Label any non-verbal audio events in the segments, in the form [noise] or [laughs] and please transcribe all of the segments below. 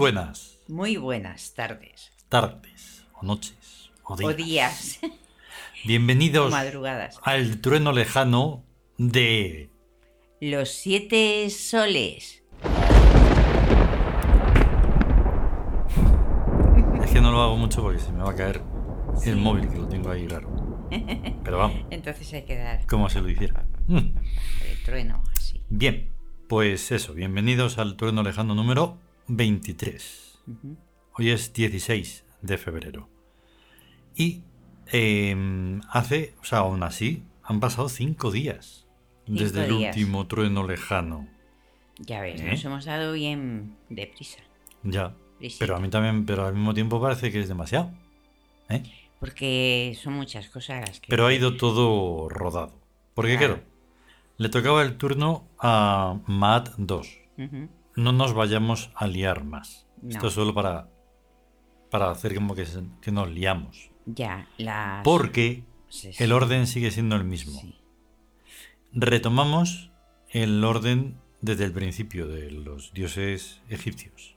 Buenas Muy buenas tardes. tardes, o noches, o días. O días. [laughs] Bienvenidos madrugadas. al trueno lejano de... Los siete soles. [laughs] Es que no lo hago mucho porque se me va a caer el móvil que lo tengo ahí raro. [laughs] Pero vamos, Entonces hay que dar como se lo hiciera. Mm. el trueno así. Bien, pues eso, bienvenidos al trueno lejano número 23. Ujú. Hoy es 16 de febrero. Y em, hace, o sea, aún así, han pasado cinco días Cinco desde el último trueno lejano. Ya ves, ¿Eh? nos hemos dado bien deprisa. Ya. Prisita. Pero a mí también, pero al mismo tiempo parece que es demasiado. ¿eh? Porque son muchas cosas las que. Pero ha ido todo rodado. Porque Claro. claro, le tocaba el turno a Matt 2. Ujú. No nos vayamos a liar más. No. Esto es solo para, para hacer como que, se- que nos liamos. Ya, la. Porque Sí, sí. el orden sigue siendo el mismo. Sí. Retomamos el orden desde el principio de los dioses egipcios.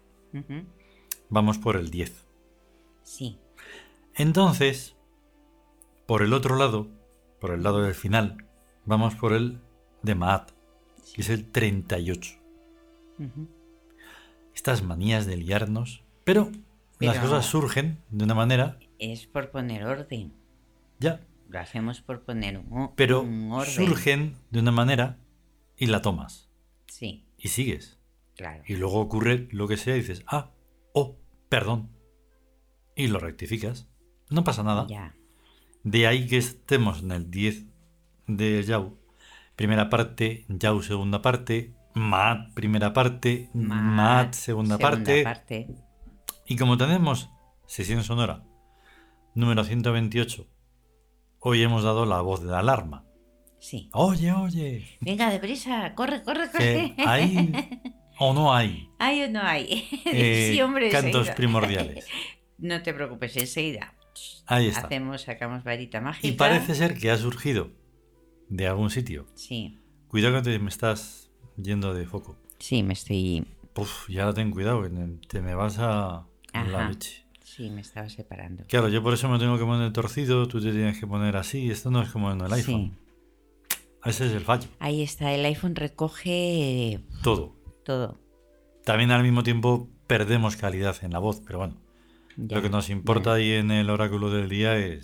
Vamos por el 10. Sí. Entonces, por el otro lado, por el lado del final, vamos por el de Maat, que es el 38. Estas manías de liarnos, pero, las Pero- cosas surgen de una manera, Es por poner orden. ya, Lo hacemos por poner un, pero un orden. surgen de una manera y la tomas Sí, y sigues. claro. Y luego ocurre lo que sea y dices, ah, oh, perdón. Y lo rectificas. No pasa nada. Ya. De ahí que estemos en el 10 de Yau. Primera parte, Yau segunda parte, Mat primera parte, Mat, segunda, parte. parte. Y como tenemos sesión sonora número 128, hoy hemos dado la voz de la alarma. Sí. Oye, oye, Venga, deprisa, corre, corre, corre. hay o no hay ¿Hay o no hay? [laughs] eh, sí, hombre, cantos primordiales. [laughs] No te preocupes, enseguida. Ahí está. Hacemos, sacamos varita mágica. Y parece ser que ha surgido de algún sitio. Sí, Cuidado que te me estás yendo de foco. sí, me estoy... Puf, ya ten cuidado, que te me vas a la leche. Sí, me estaba separando. Claro, yo por eso me tengo que poner torcido, tú te tienes que poner así. Esto no es como en el iPhone. Sí. Ese es el fallo. Ahí está, el iPhone recoge Todo. todo. También al mismo tiempo perdemos calidad en la voz, pero bueno. Ya, Lo que nos importa ahí en el oráculo del día es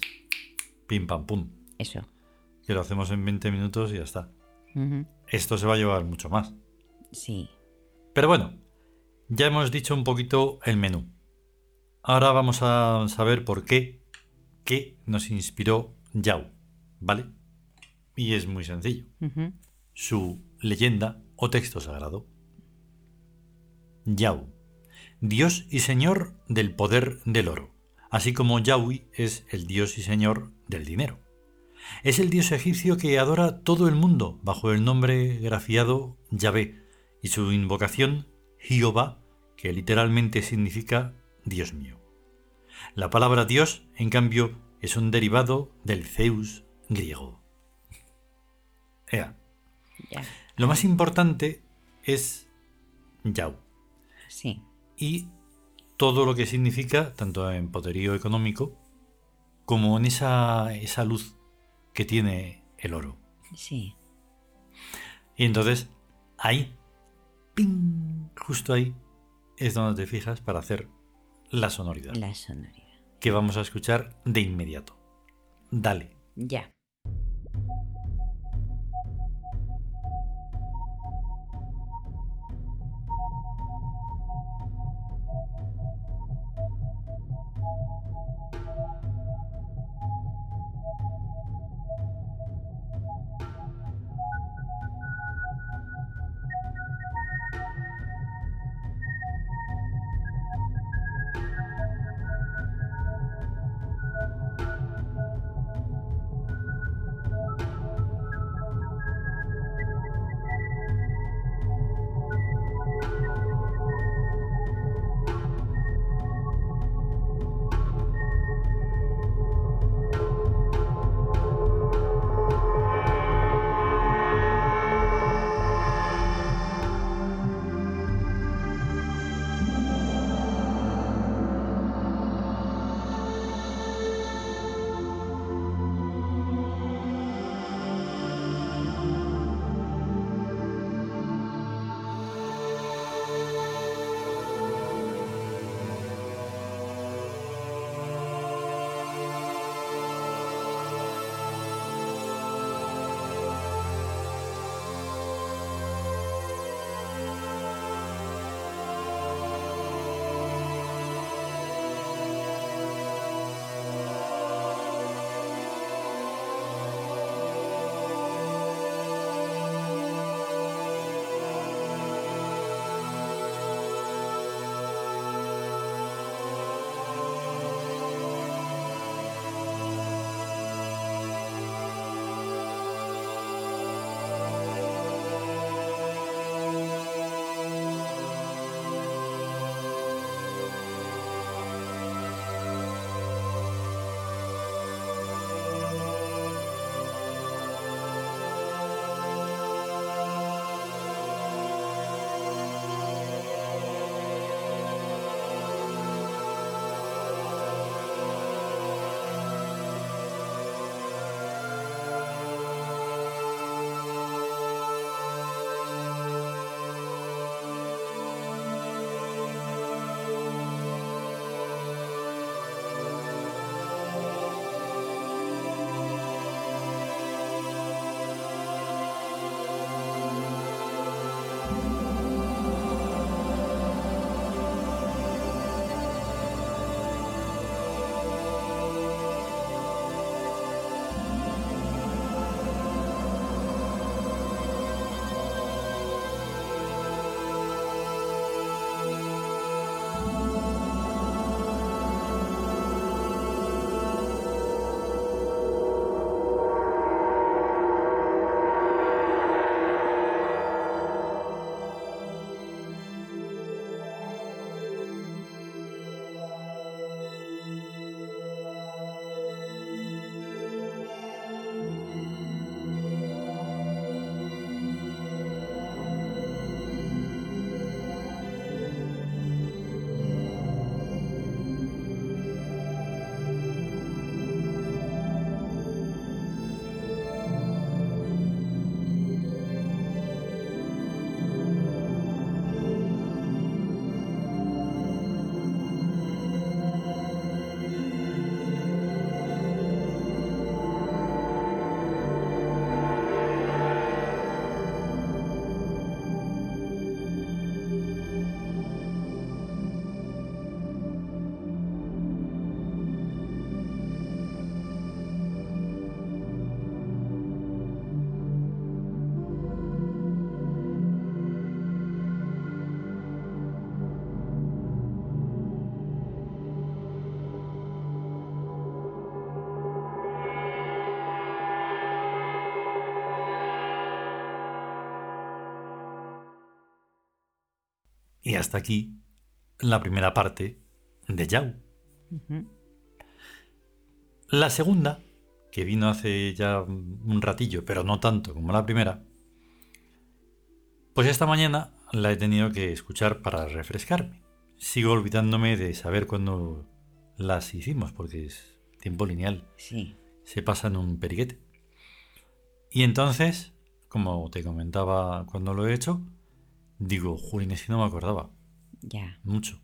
pim pam pum. Eso. Que lo hacemos en 20 minutos y ya está. Ujú. Esto se va a llevar mucho más. Sí. Pero bueno, ya hemos dicho un poquito el menú. Ahora vamos a saber por qué, qué nos inspiró Yao, ¿vale? Y es muy sencillo. Su leyenda o texto sagrado. Yao, Dios y Señor del poder del oro, así como Yahweh es el Dios y Señor del dinero. Es el Dios egipcio que adora todo el mundo bajo el nombre grafiado Yahvé y su invocación Jehová, que literalmente significa Dios mío. La palabra Dios, en cambio, es un derivado del Zeus griego. Ea, lo más importante es Yao Sí. y todo lo que significa, tanto en poderío económico como en esa, esa luz que tiene el oro. Sí. Y entonces, ahí, ¡ping! justo ahí, es donde te fijas para hacer la sonoridad, La sonoridad. que vamos a escuchar de inmediato. Dale. Ya. Y hasta aquí la primera parte de. Ujú. La segunda, que vino hace ya un ratillo, pero no tanto como la primera, pues esta mañana la he tenido que escuchar para refrescarme. Sigo olvidándome de saber cuándo las hicimos, porque es tiempo lineal. Sí. Se pasa en un periquete. Y entonces, como te comentaba cuando lo he hecho, digo, es que no me acordaba Ya. mucho.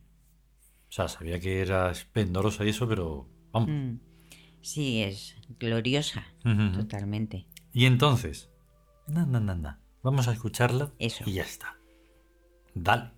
O sea, sabía que era esplendorosa y eso, pero vamos. Mm. Sí, es gloriosa. Totalmente. Y entonces, na, na, na, na, vamos a escucharla Eso. y ya está. Dale.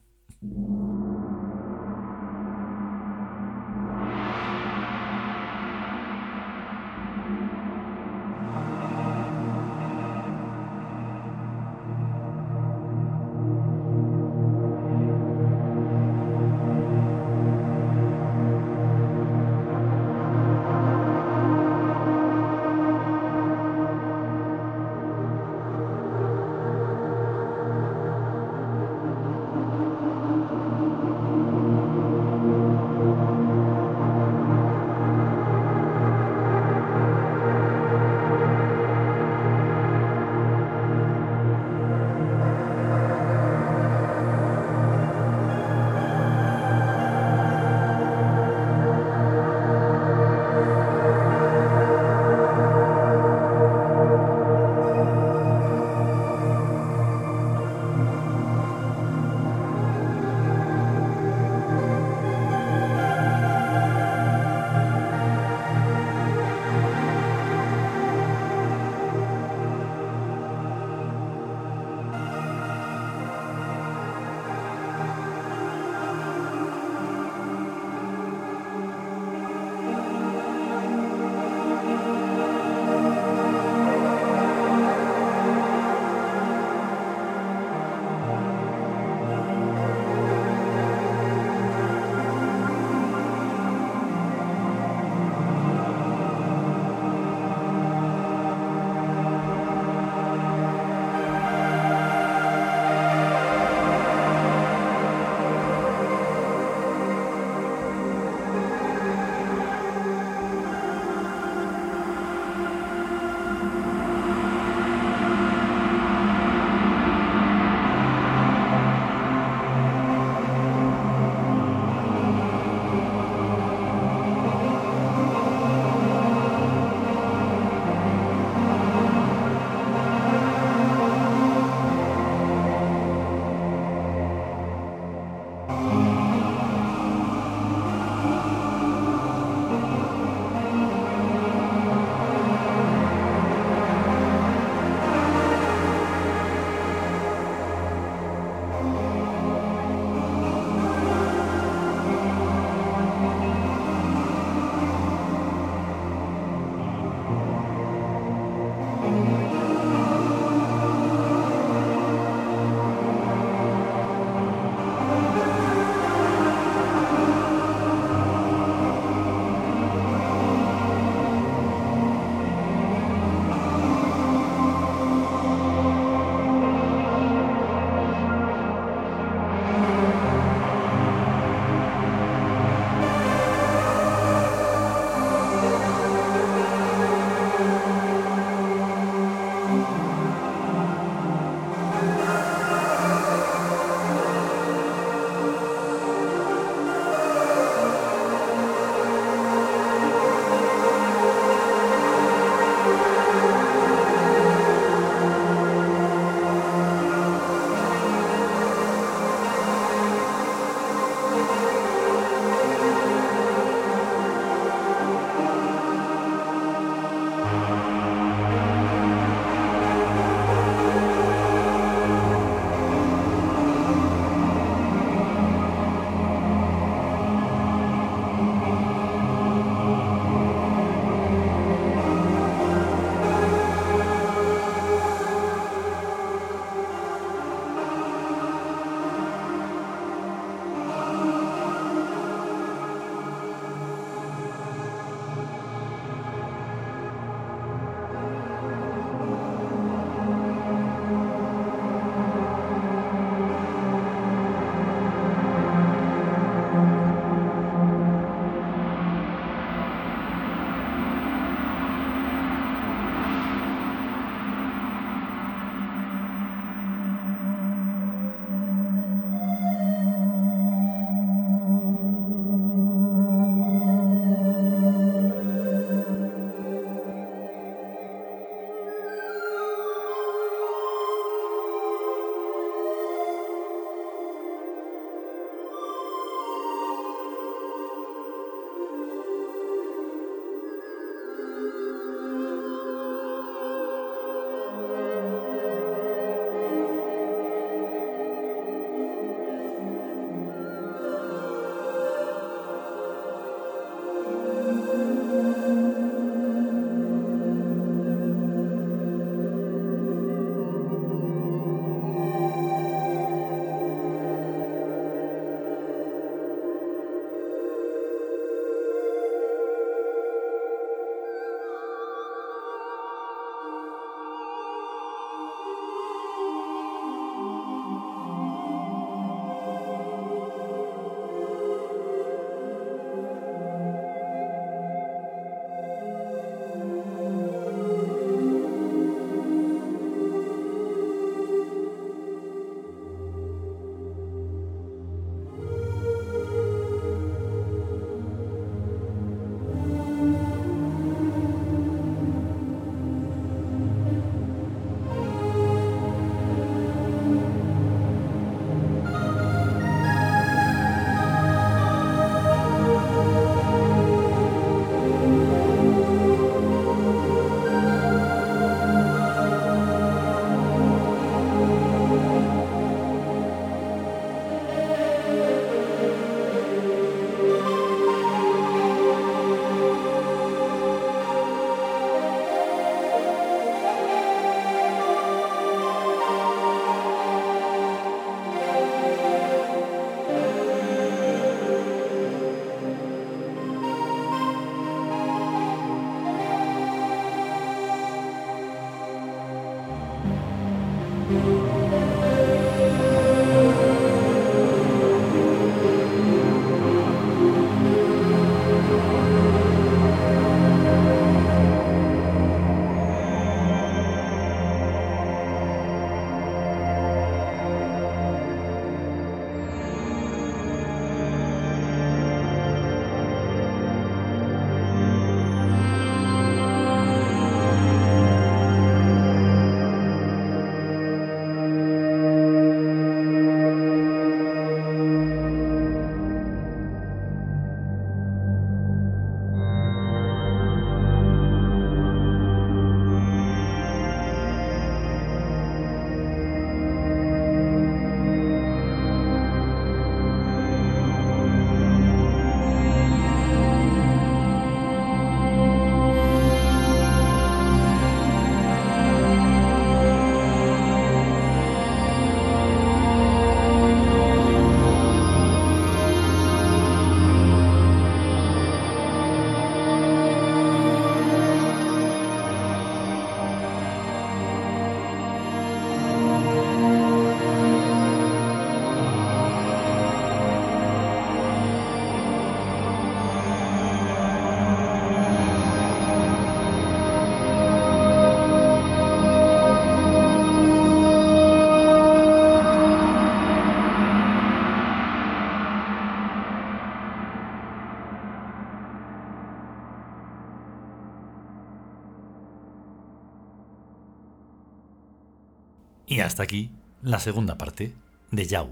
Hasta aquí la segunda parte de Yao.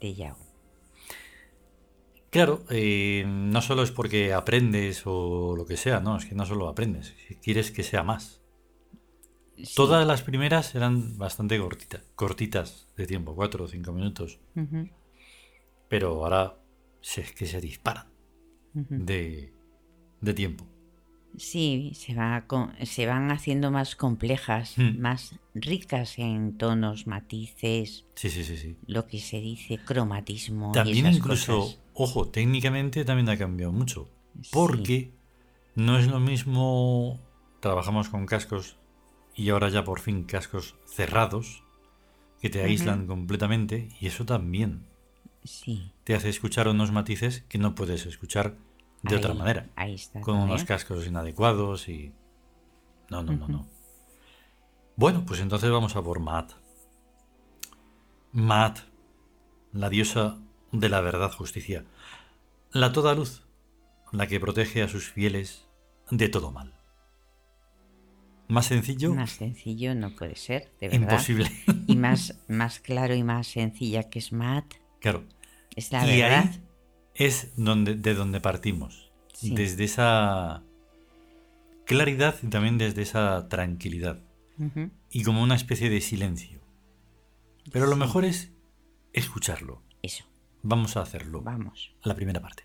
De Yao. Claro, eh, no solo es porque aprendes o lo que sea, no, es que no solo aprendes, quieres que sea más. Sí. Todas las primeras eran bastante cortita- cortitas de tiempo, cuatro o cinco minutos, pero ahora es que se disparan de, de tiempo. Sí, se, va con- se van haciendo más complejas, Hmm. más ricas en tonos, matices, Sí, sí, sí, sí. lo que se dice cromatismo. y También esas incluso, cosas. ojo, técnicamente también ha cambiado mucho. Sí. Porque no es lo mismo, trabajamos con cascos y ahora ya por fin cascos cerrados que te aíslan completamente y eso también Sí. te hace escuchar unos matices que no puedes escuchar de otra manera. Ahí está. Con unos ¿eh? cascos inadecuados y... No, no, no, no. Bueno, pues entonces vamos a por Maat. Maat, la diosa de la verdad justicia. La toda luz, la que protege a sus fieles de todo mal. Más sencillo, Más sencillo no puede ser, de verdad. imposible. Y más, más claro y más sencilla que es Matt, claro. es la y verdad. ahí es donde, de donde partimos. Sí. Desde esa claridad y también desde esa tranquilidad. Y como una especie de silencio. Pero lo mejor es escucharlo. Eso, Vamos a hacerlo. vamos. La primera parte.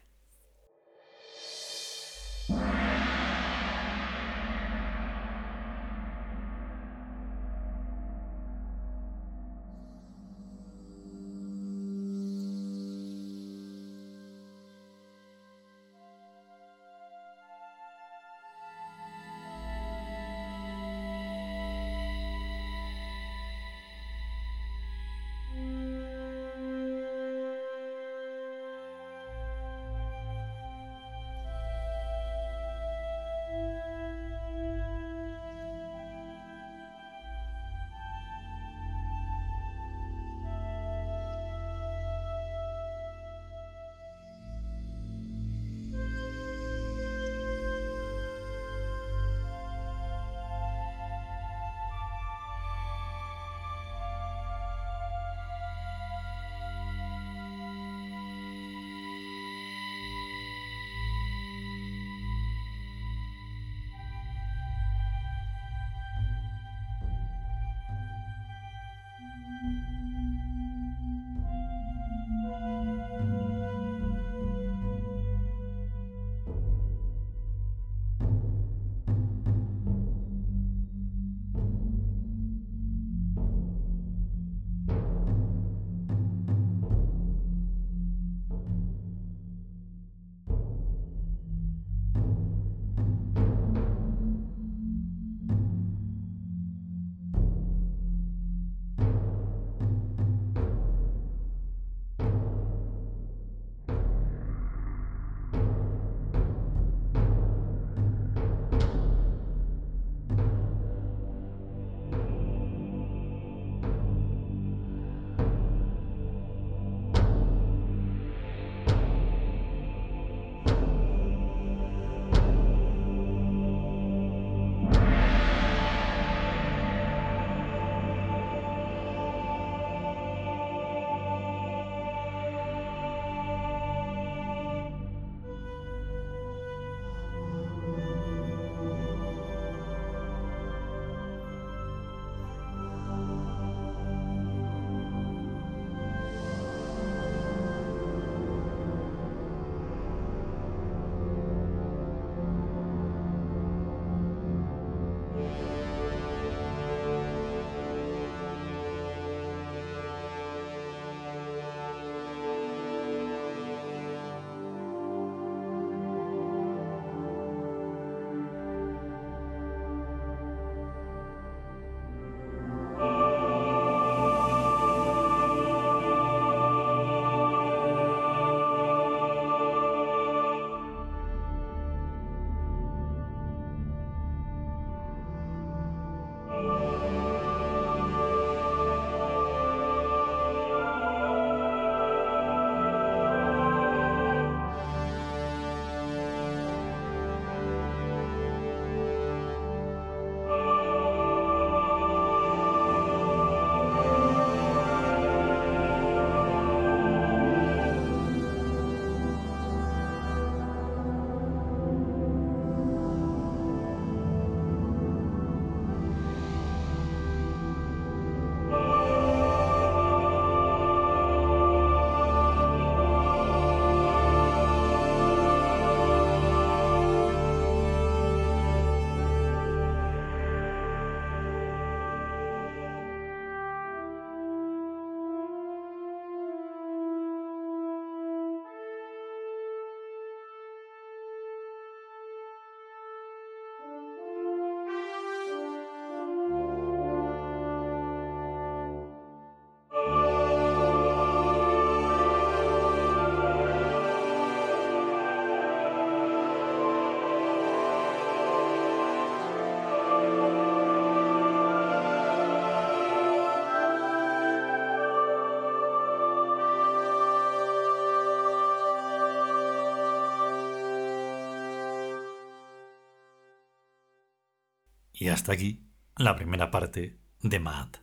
Y hasta aquí la primera parte de Maat.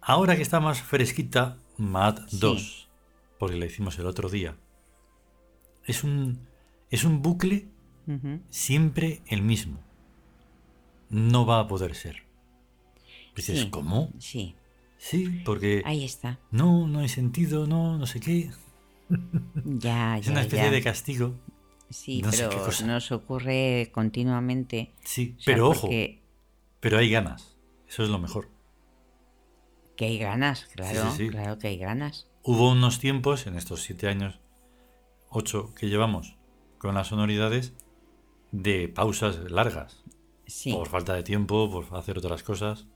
Ahora que está más fresquita, Maat Sí. 2, porque la hicimos el otro día, es un, es un bucle siempre el mismo. No va a poder ser. Dices, Sí. ¿cómo? Sí, Sí, porque ahí está. no, no hay sentido, no, no sé qué. Ya, [laughs] Es ya, una especie ya. de castigo. Sí, no pero nos ocurre continuamente. Sí, O sea, pero ojo, pero hay ganas. Eso es lo mejor. Que hay ganas, claro, sí, sí. claro que hay ganas. Hubo unos tiempos, en estos siete años, ocho que llevamos con las sonoridades, de pausas largas. Sí, Por falta de tiempo, por hacer otras cosas.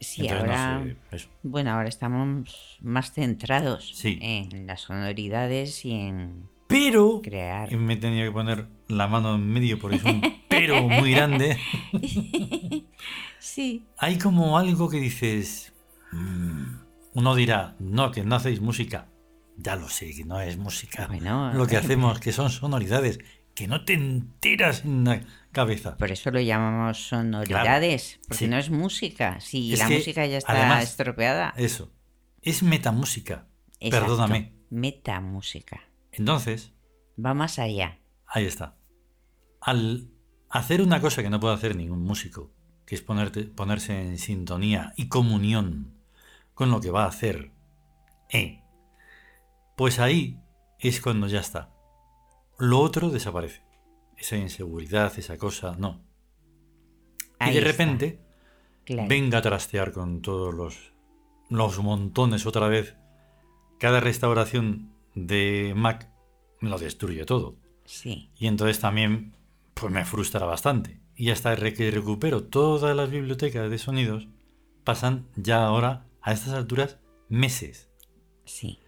sí, Entonces, no ahora, sé, eso. bueno, ahora estamos más centrados Sí. en las sonoridades y en Pero crear. me tenido que poner la mano en medio porque es un pero muy grande. [laughs] Sí, Hay como algo que dices. "Mm". Uno dirá, no, que no hacéis música. Ya lo sé, que no es música. Bueno. Lo que hacemos, que son sonoridades, que no te enteras en la cabeza. por eso lo llamamos sonoridades, porque sí. no es música. Si Es la música ya está además, estropeada. Eso. Es metamúsica. Exacto, Perdóname. Metamúsica. Entonces, Va más allá. ahí está. Al hacer una cosa que no puede hacer ningún músico, que es ponerte, ponerse en sintonía y comunión con lo que va a hacer, eh, pues ahí es cuando ya está. Lo otro desaparece. Esa inseguridad, esa cosa, no. Ahí y de repente claro. venga a trastear con todos los, los montones otra vez. Cada restauración de Mac lo destruye todo. Sí, Y entonces también pues me frustra bastante. Y hasta que recupero todas las bibliotecas de sonidos, pasan ya ahora, a estas alturas, meses. sí.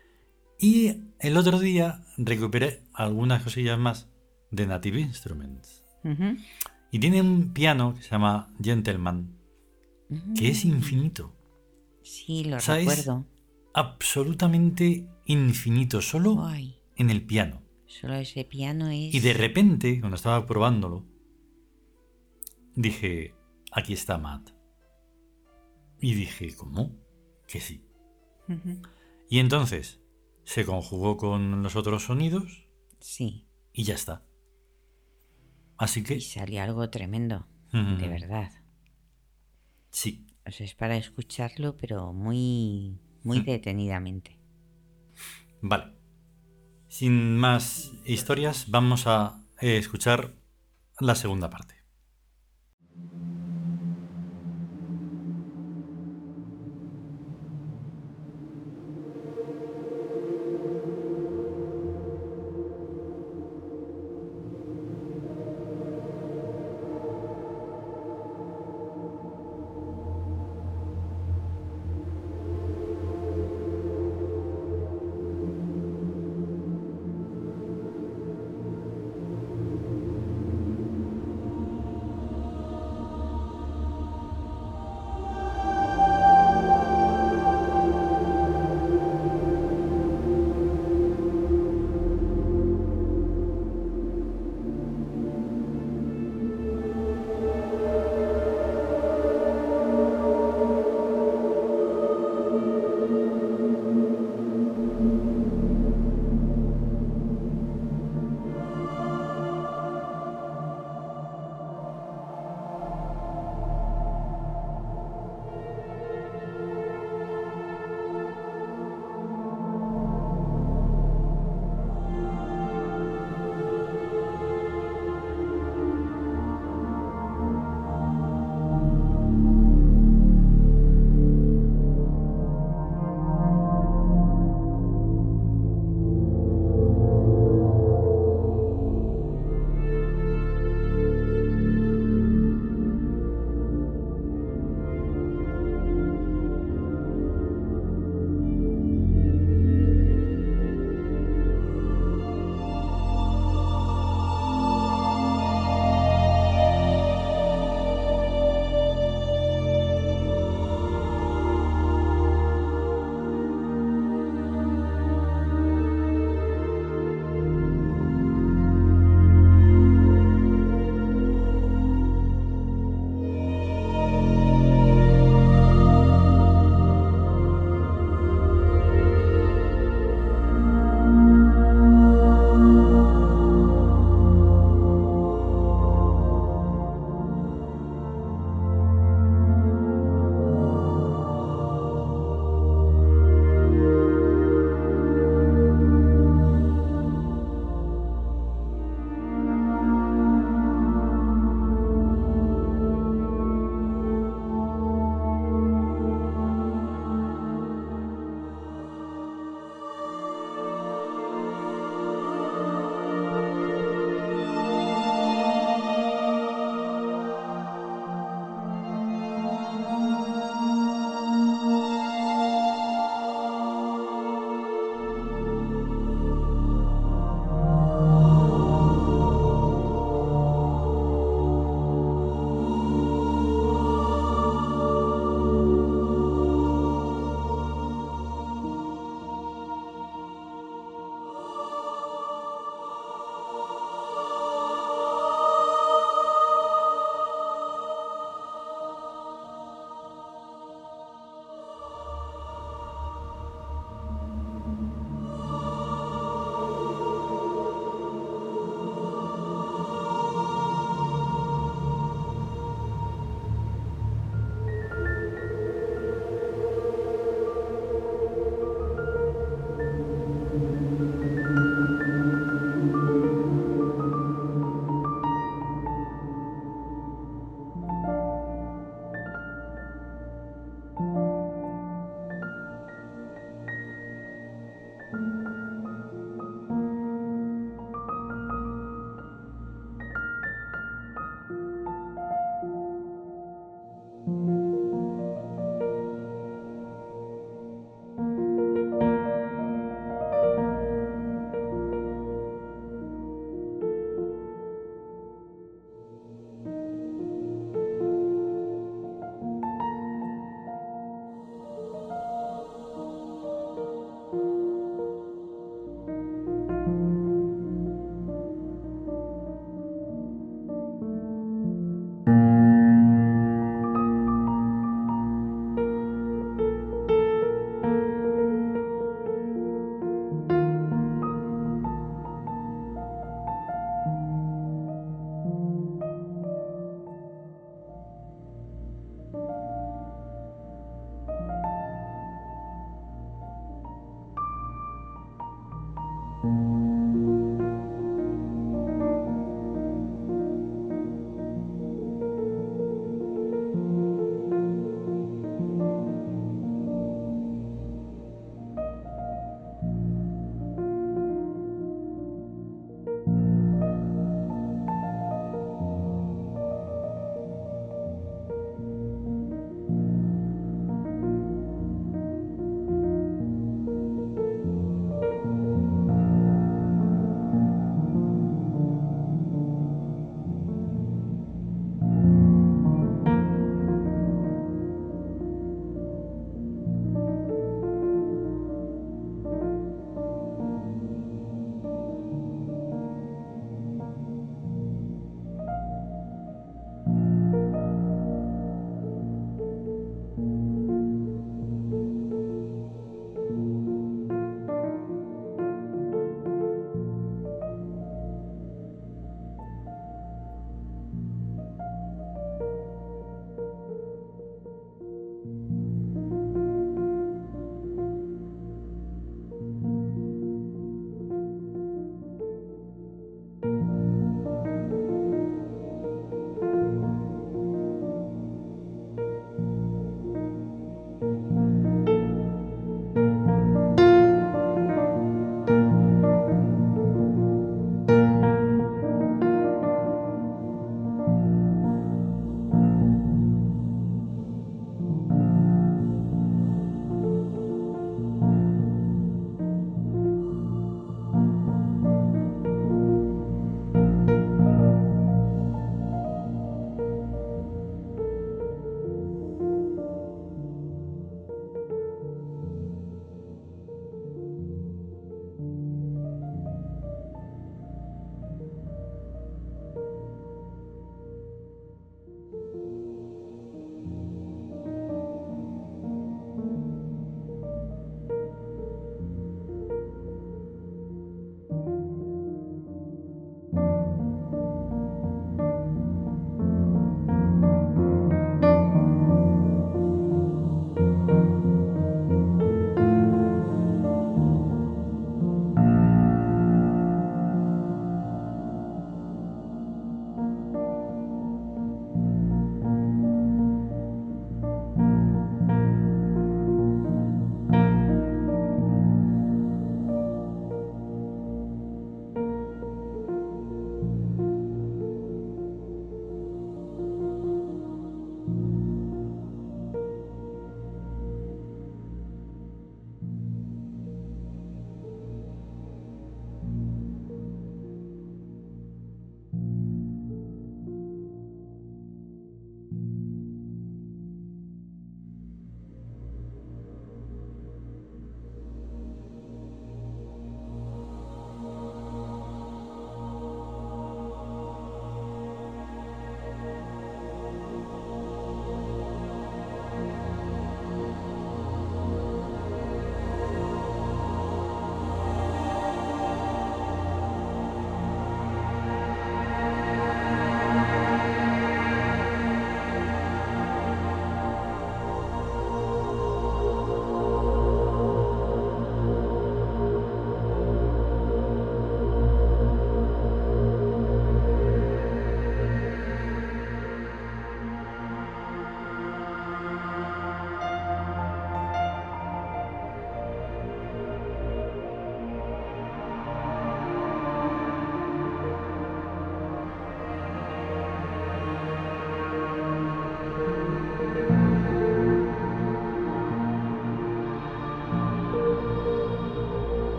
Y el otro día recuperé algunas cosillas más de Native Instruments. Y tiene un piano que se llama Gentleman, que es infinito. Sí, lo recuerdo. Absolutamente infinito, solo Ay, en el piano. solo ese piano es. Y de repente, cuando estaba probándolo, dije, aquí está Matt. Y dije, ¿cómo? Que sí. Y entonces se conjugó con los otros sonidos Sí, y ya está. Así que... y salió algo tremendo, de verdad. Sí. O sea, es para escucharlo, pero muy, muy [laughs] detenidamente. Vale. Sin más historias, vamos a eh, escuchar la segunda parte.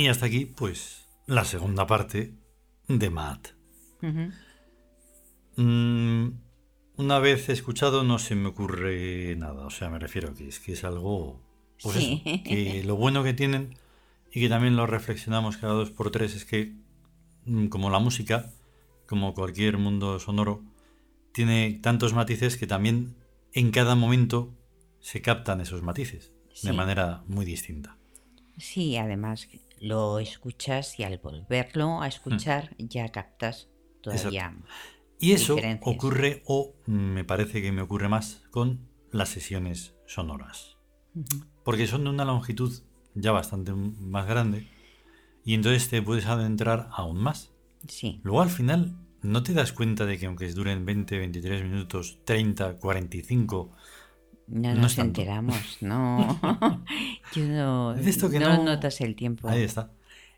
Y hasta aquí, pues, la segunda parte de Matt. Mm, una vez escuchado no se me ocurre nada, o sea, me refiero que es que es algo, pues Sí. eso, que [laughs] lo bueno que tienen y que también lo reflexionamos cada dos por tres es que mm, como la música, como cualquier mundo sonoro, tiene tantos matices que también en cada momento se captan esos matices de manera muy distinta. Sí, además lo escuchas y al volverlo a Mm. escuchar ya captas todavía. Y eso ocurre, o me parece que me ocurre más, con las sesiones sonoras. Porque son de una longitud ya bastante más grande y entonces te puedes adentrar aún más. Sí, Luego al final no te das cuenta de que aunque duren 20, 23 minutos, 30, 45, no No nos enteramos, no. [laughs] [laughs] Yo no, Es esto que no no- notas el tiempo. ahí está.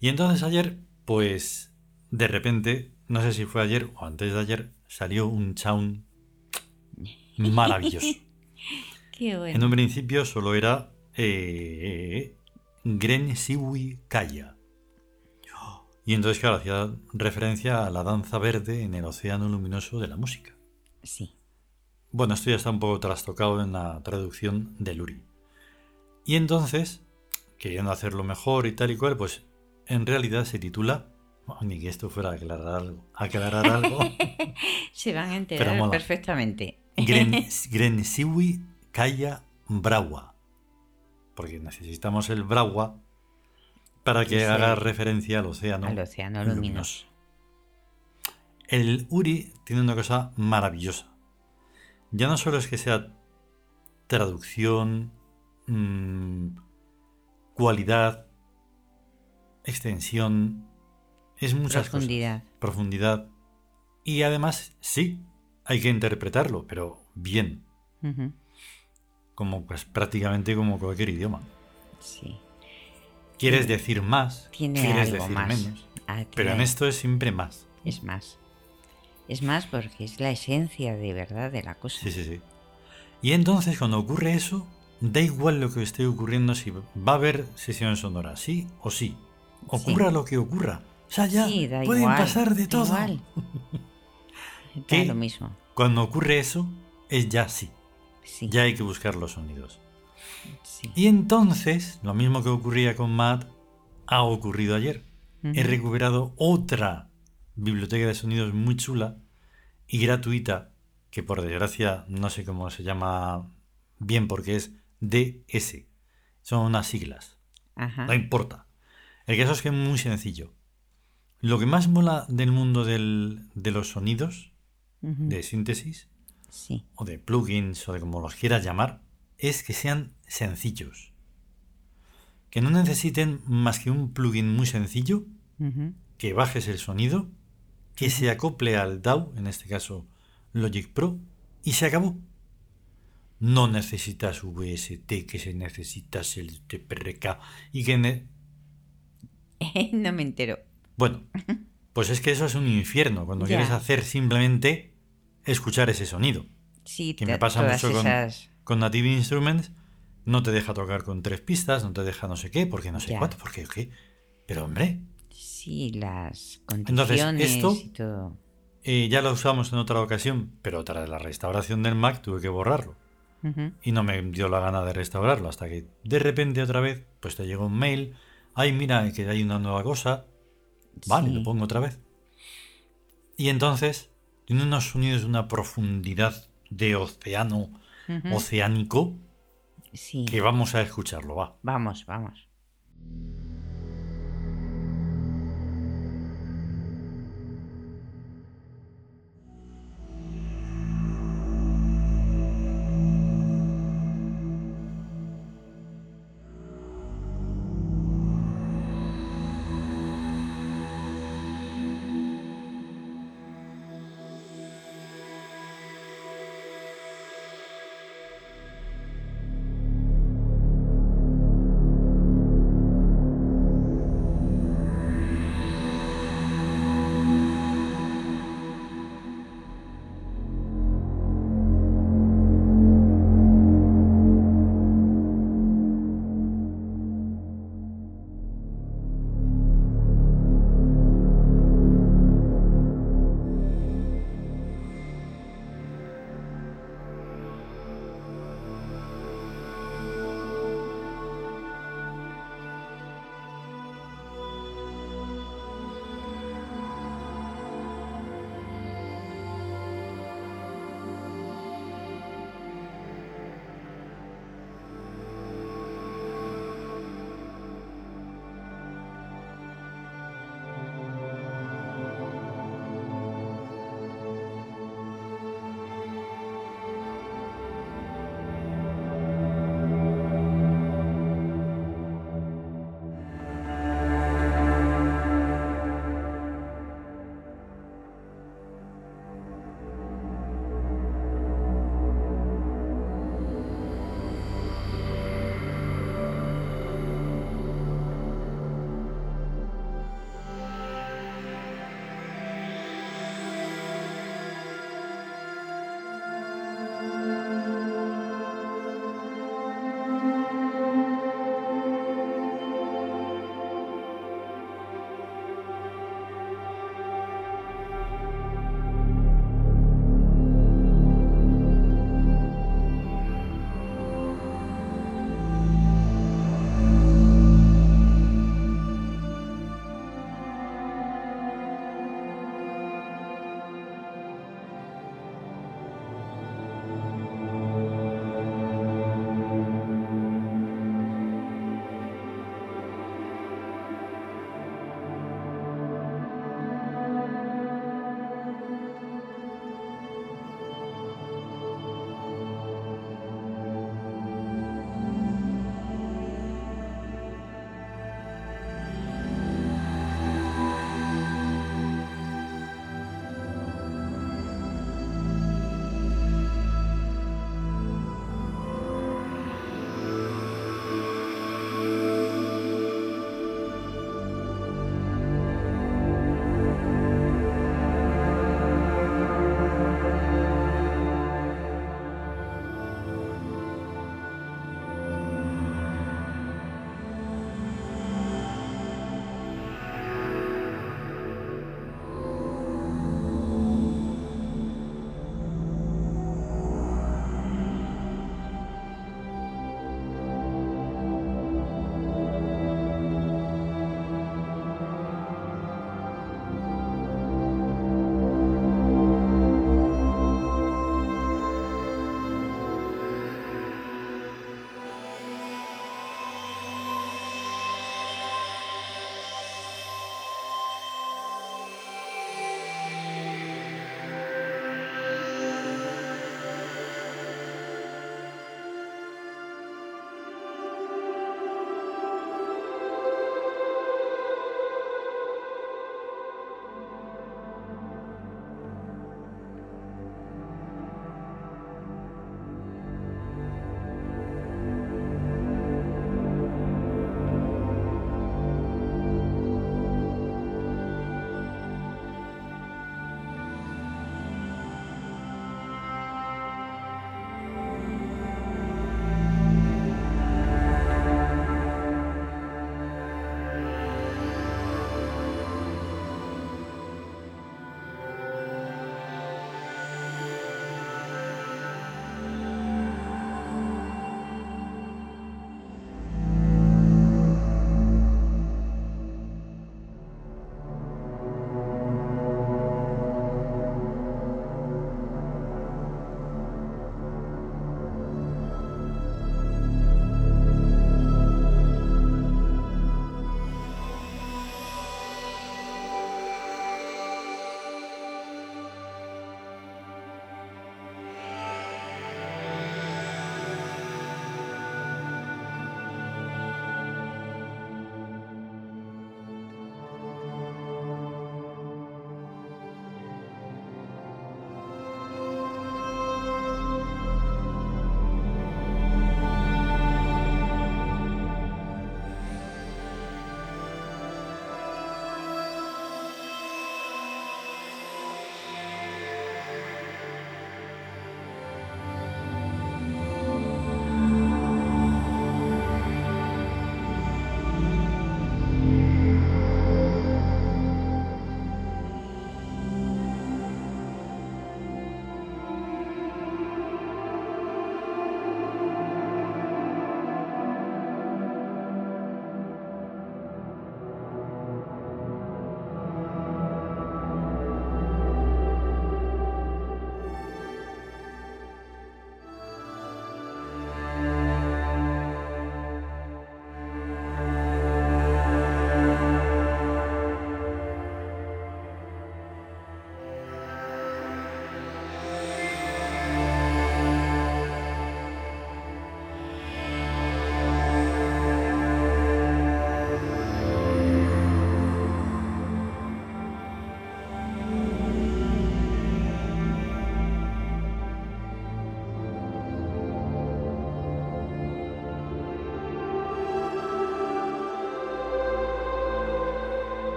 Y entonces ayer, pues de repente, no sé si fue ayer o antes de ayer, salió un sound [laughs] maravilloso. Qué bueno. En un principio solo era eh, Gren Siwi Kaya. Y entonces, claro, hacía referencia a la danza verde en el océano luminoso de la música. Sí, Bueno, esto ya está un poco trastocado en la traducción de Luri. Y entonces, queriendo hacerlo mejor y tal y cual, pues en realidad se titula, ni que esto fuera a aclarar algo, aclarar [laughs] algo, se van a enterar perfectamente. Gren, [laughs] Gren Siwi Kaya Brawa. Porque necesitamos el Brawa para que haga referencia al océano. Al océano luminoso. El Uri tiene una cosa maravillosa. Ya no solo es que sea traducción, mm, cualidad, extensión, es muchas Profundidad. cosas. Profundidad. Y además, sí, hay que interpretarlo, pero bien, como pues prácticamente como cualquier idioma. Sí. Quieres decir más, Tiene quieres algo decir más. menos, Ah, pero en esto es siempre más. Es más. Es más porque es la esencia de verdad de la cosa. Sí, sí, sí. Y entonces cuando ocurre eso, da igual lo que esté ocurriendo, si va a haber sesión sonora, sí o sí. Ocurra lo que ocurra. O sea, ya Sí, da pueden igual, pasar de todo. igual. [laughs] ¿Qué? lo mismo. Cuando ocurre eso, es ya sí. Sí. Ya hay que buscar los sonidos. sí. Y entonces, lo mismo que ocurría con Matt, ha ocurrido ayer. He recuperado otra biblioteca de sonidos muy chula y gratuita, que por desgracia no sé cómo se llama bien porque es DS. Son unas siglas. Ajá. No importa. El caso es que es muy sencillo. Lo que más mola del mundo del- de los sonidos, de síntesis, Sí. o de plugins, o de como los quieras llamar, es que sean sencillos. Que no necesiten más que un plugin muy sencillo, que bajes el sonido, que se acople al DAW, en este caso Logic Pro, y se acabó. No necesitas VST, que se necesitas el TPRK y que... ne- [laughs] no me entero. Bueno, pues es que eso es un infierno cuando Ya. quieres hacer simplemente escuchar ese sonido. Sí, Que me pasa mucho con- Native Instruments no te deja tocar con tres pistas, no te deja no sé qué, porque no sé Ya. cuánto, porque qué. Pero hombre, Sí, las Entonces, condiciones esto- y todo. eh, ya lo usamos en otra ocasión, pero tras la restauración del Mac tuve que borrarlo. Y no me dio la gana de restaurarlo hasta que de repente otra vez pues te llegó un mail ay mira que hay una nueva cosa vale Sí. lo pongo otra vez y entonces tiene unos sonidos de una profundidad de océano oceánico Sí. que vamos a escucharlo va Vamos, vamos.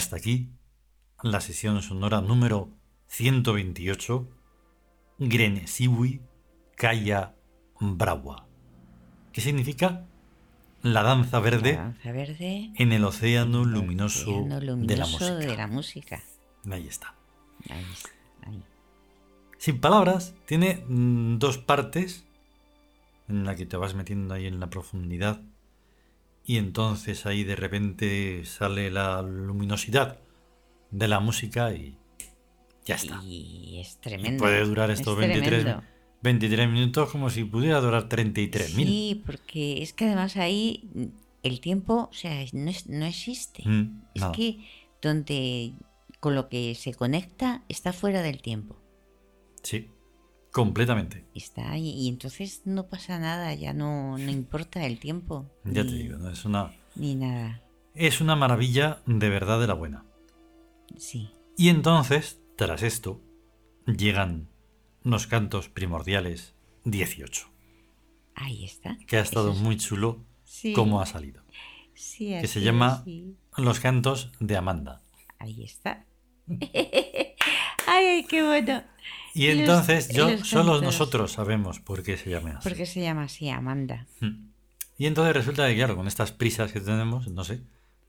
Hasta aquí la sesión sonora número 128 Grenesiwi Kaya Brawa, que significa la danza verde, La danza verde en el océano luminoso, océano de la música. de la música. Ahí está. Ahí está, ahí. Sin palabras, tiene mm, dos partes en la que te vas metiendo ahí en la profundidad y entonces ahí de repente sale la luminosidad de la música y ya está. Y es Y tremendo. puede durar estos es 23, tremendo. 23 minutos como si pudiera durar 33.000. Sí, porque es que además ahí el tiempo, o sea, no, es- no existe. Mm, es nada. que donde con lo que se conecta está fuera del tiempo. Sí, completamente. Está ahí y entonces no pasa nada, ya no, no importa el tiempo. Ya te digo, ¿no? es, una, Ni nada. es una maravilla de verdad de la buena. Sí. Y entonces, tras esto, llegan los cantos primordiales 18, Ahí está. que ha estado Eso muy chulo Sí, como ha salido. sí, que se llama- sí. Los cantos de Amanda. Ahí está. [laughs] ay, qué bueno. Y entonces yo, los solo nosotros sabemos por qué se llama así. ¿Por qué se llama así Amanda? Mm. Y entonces resulta que, claro, con estas prisas que tenemos, no sé,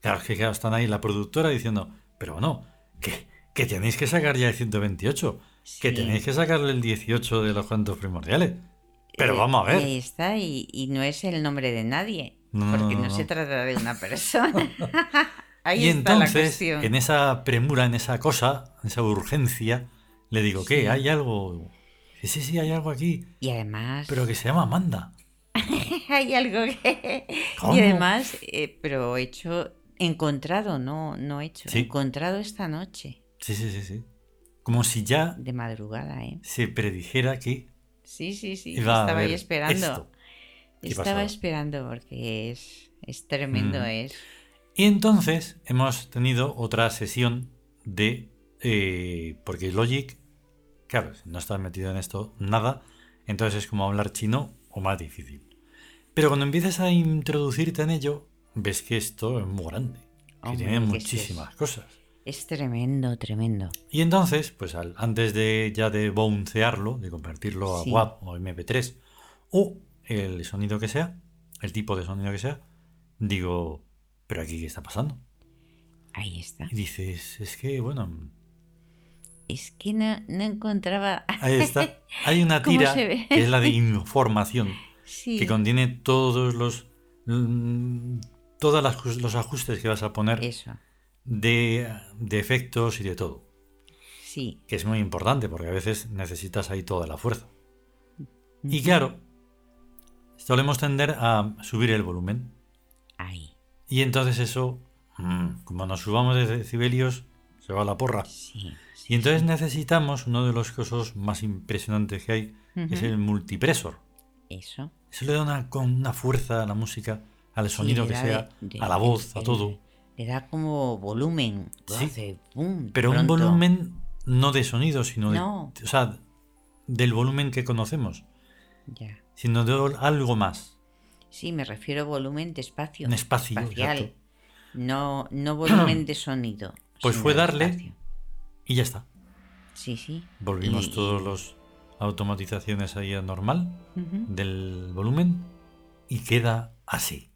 claro, que claro, están ahí la productora diciendo, pero no, que, que tenéis que sacar ya el 128, que Sí. tenéis que sacarle el 18 de los cantos primordiales. Pero Eh, vamos a ver. Ahí está, y, y no es el nombre de nadie. No, porque no, no, no. se trata de una persona. [laughs] ahí y está la entonces, cuestión. en esa premura, en esa cosa, en esa urgencia, le digo, ¿qué? ¿Hay algo? Sí, sí, hay algo aquí, Y además, pero que se llama Amanda. [laughs] hay algo que. ¿Cómo? Y además, eh, pero hecho, encontrado, no, no hecho. Sí. Encontrado esta noche, Sí, sí, sí, sí. Como si ya de madrugada, ¿eh? se predijera que Sí, sí, sí. Estaba ahí esperando. esto. ¿Qué Estaba esperando porque es, es tremendo, Mm. es. Y entonces hemos tenido otra sesión de... eh, porque Logic, claro, si no estás metido en esto nada, entonces es como hablar chino o más difícil. Pero cuando empiezas a introducirte en ello, ves que esto es muy grande, que Hombre, tiene que muchísimas cosas. Es tremendo, tremendo. Y entonces, pues al- antes de ya de bouncearlo, de convertirlo a Sí. WAV o MP3, o el sonido que sea, el tipo de sonido que sea, digo, pero aquí qué está pasando. Ahí está. Y dices, es que, bueno, Es que no, no encontraba. [laughs] ahí está. Hay una ¿Cómo tira que es la de información, Sí. que contiene todos los... mm, todos los ajustes que vas a poner Eso. de, de efectos y de todo. Sí. Que es muy importante porque a veces necesitas ahí toda la fuerza. Y claro, solemos tender a subir el volumen. Ahí. Y entonces eso, mm, como nos subamos de decibelios, se va a la porra. Sí. Y entonces necesitamos uno de los cosas más impresionantes que hay, que es el multipresor. Eso. Eso le da una, con una fuerza a la música, al sonido que sea, de- a la voz, a todo. Le da como volumen. Sí. hace, Pero un volumen no de sonido, sino de, o sea, del volumen que conocemos, Ya. sino de algo más. Sí, me refiero a volumen de espacio. Un espacio, espacial. exacto. No, no volumen de sonido. Pues fue darle- espacio. Y ya está. Sí, sí. Volvimos Y- todos los automatizaciones ahí a normal del volumen y queda así.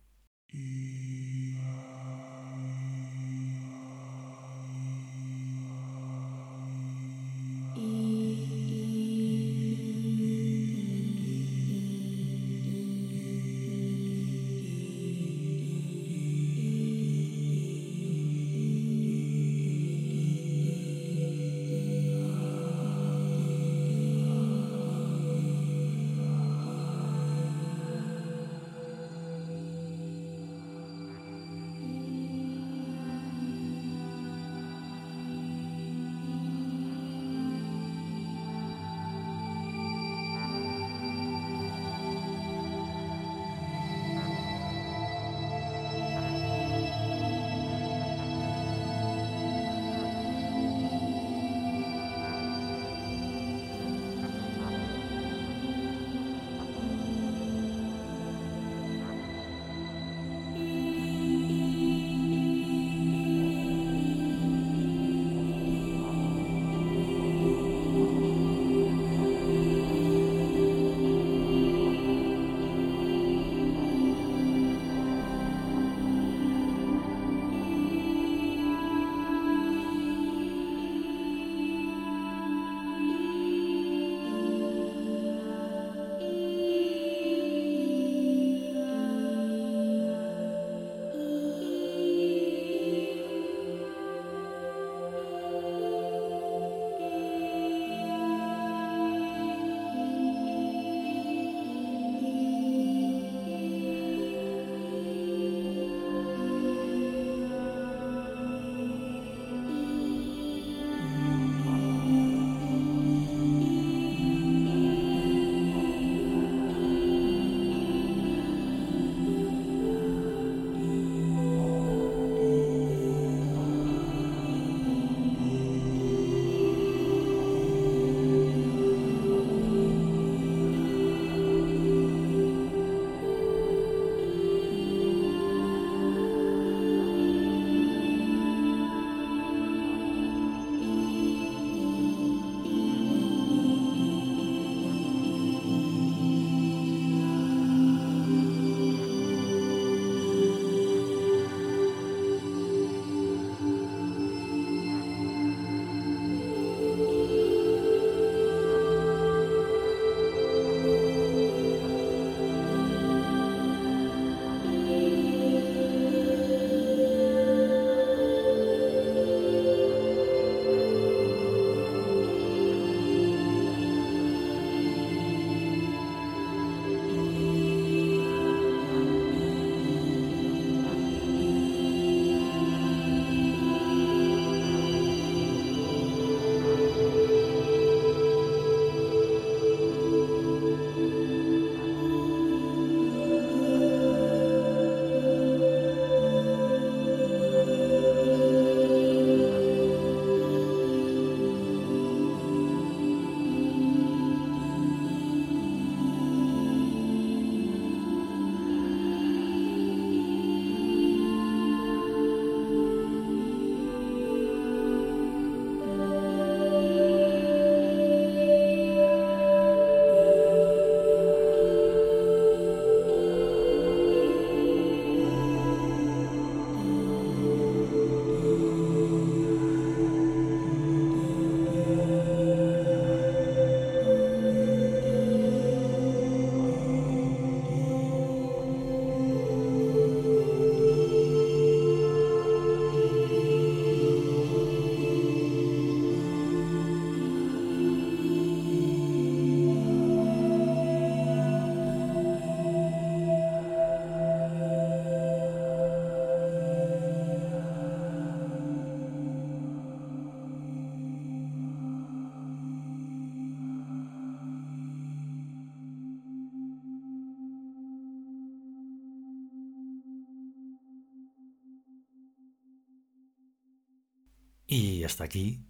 Y hasta aquí,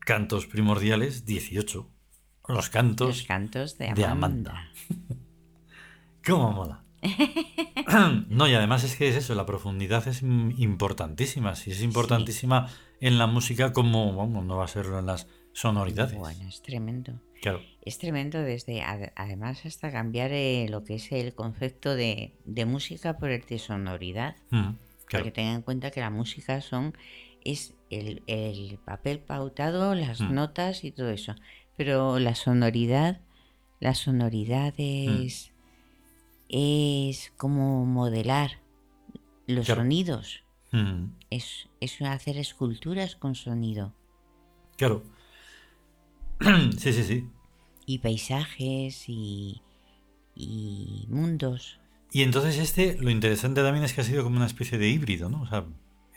cantos primordiales 18. Los cantos, Los cantos de de Amanda. Amanda. [laughs] ¿Cómo mola? [laughs] no, y además es que es eso, la profundidad es importantísima. Si es importantísima en la música, como vamos, no va a serlo en las sonoridades. Bueno, es tremendo. Claro. Es tremendo desde, ad- además, hasta cambiar eh, lo que es el concepto de, de música por el de sonoridad. Mm, claro. Porque ten en cuenta que la música son es el, el papel pautado, las Mm. notas y todo eso. Pero la sonoridad, la sonoridad Mm. es, es como modelar los Claro. sonidos. Mm, Es, es hacer esculturas con sonido. claro. [clears throat] sí, sí, sí. Y paisajes y, y mundos. Y entonces este, lo interesante también es que ha sido como una especie de híbrido, ¿no? O sea,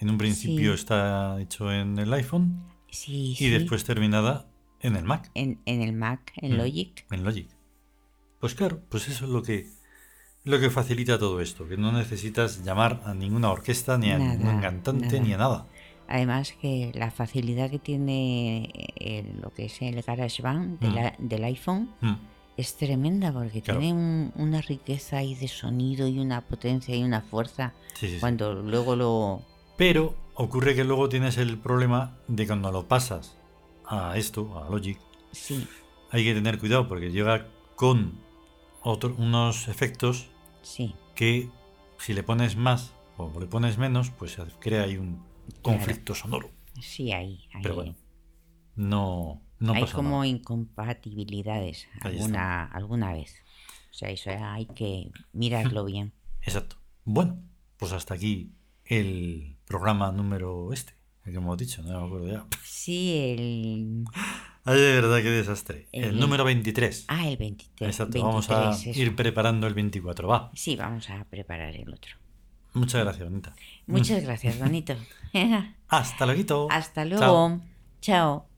en un principio Sí. está hecho en el iPhone Sí, y sí. después terminada en el Mac, En, en el Mac, en Mm. Logic. en Logic. Pues claro, pues eso es lo que lo que facilita todo esto, que no necesitas llamar a ninguna orquesta, ni a Nada, ningún cantante, ni a nada. Además que la facilidad que tiene el- lo que es el GarageBand de Mm. la- del iPhone Mm, es tremenda porque Claro. tiene un- una riqueza ahí de sonido y una potencia y una fuerza sí, sí, sí. cuando luego lo... Pero ocurre que luego tienes el problema de cuando lo pasas a esto, a Logic, Sí, hay que tener cuidado porque llega con otro- unos efectos sí, que si le pones más o le pones menos, pues se crea ahí un conflicto sonoro. sí, ahí. ahí. Pero bueno, no, no hay pasa como nada. incompatibilidades alguna, alguna vez. O sea, eso hay que mirarlo [laughs] bien. Exacto. Bueno, pues hasta aquí el programa número este, el que hemos dicho, no me acuerdo ya. Sí, el... [laughs] Ay, de verdad, qué desastre. El, El- número 23. Ah, el 23. Exacto, vamos a 23, eso. ir preparando el 24. Va. Sí, vamos a preparar el otro. Muchas gracias, Bonita. Muchas gracias, bonito. [laughs] Hasta luego. Hasta luego. Chao.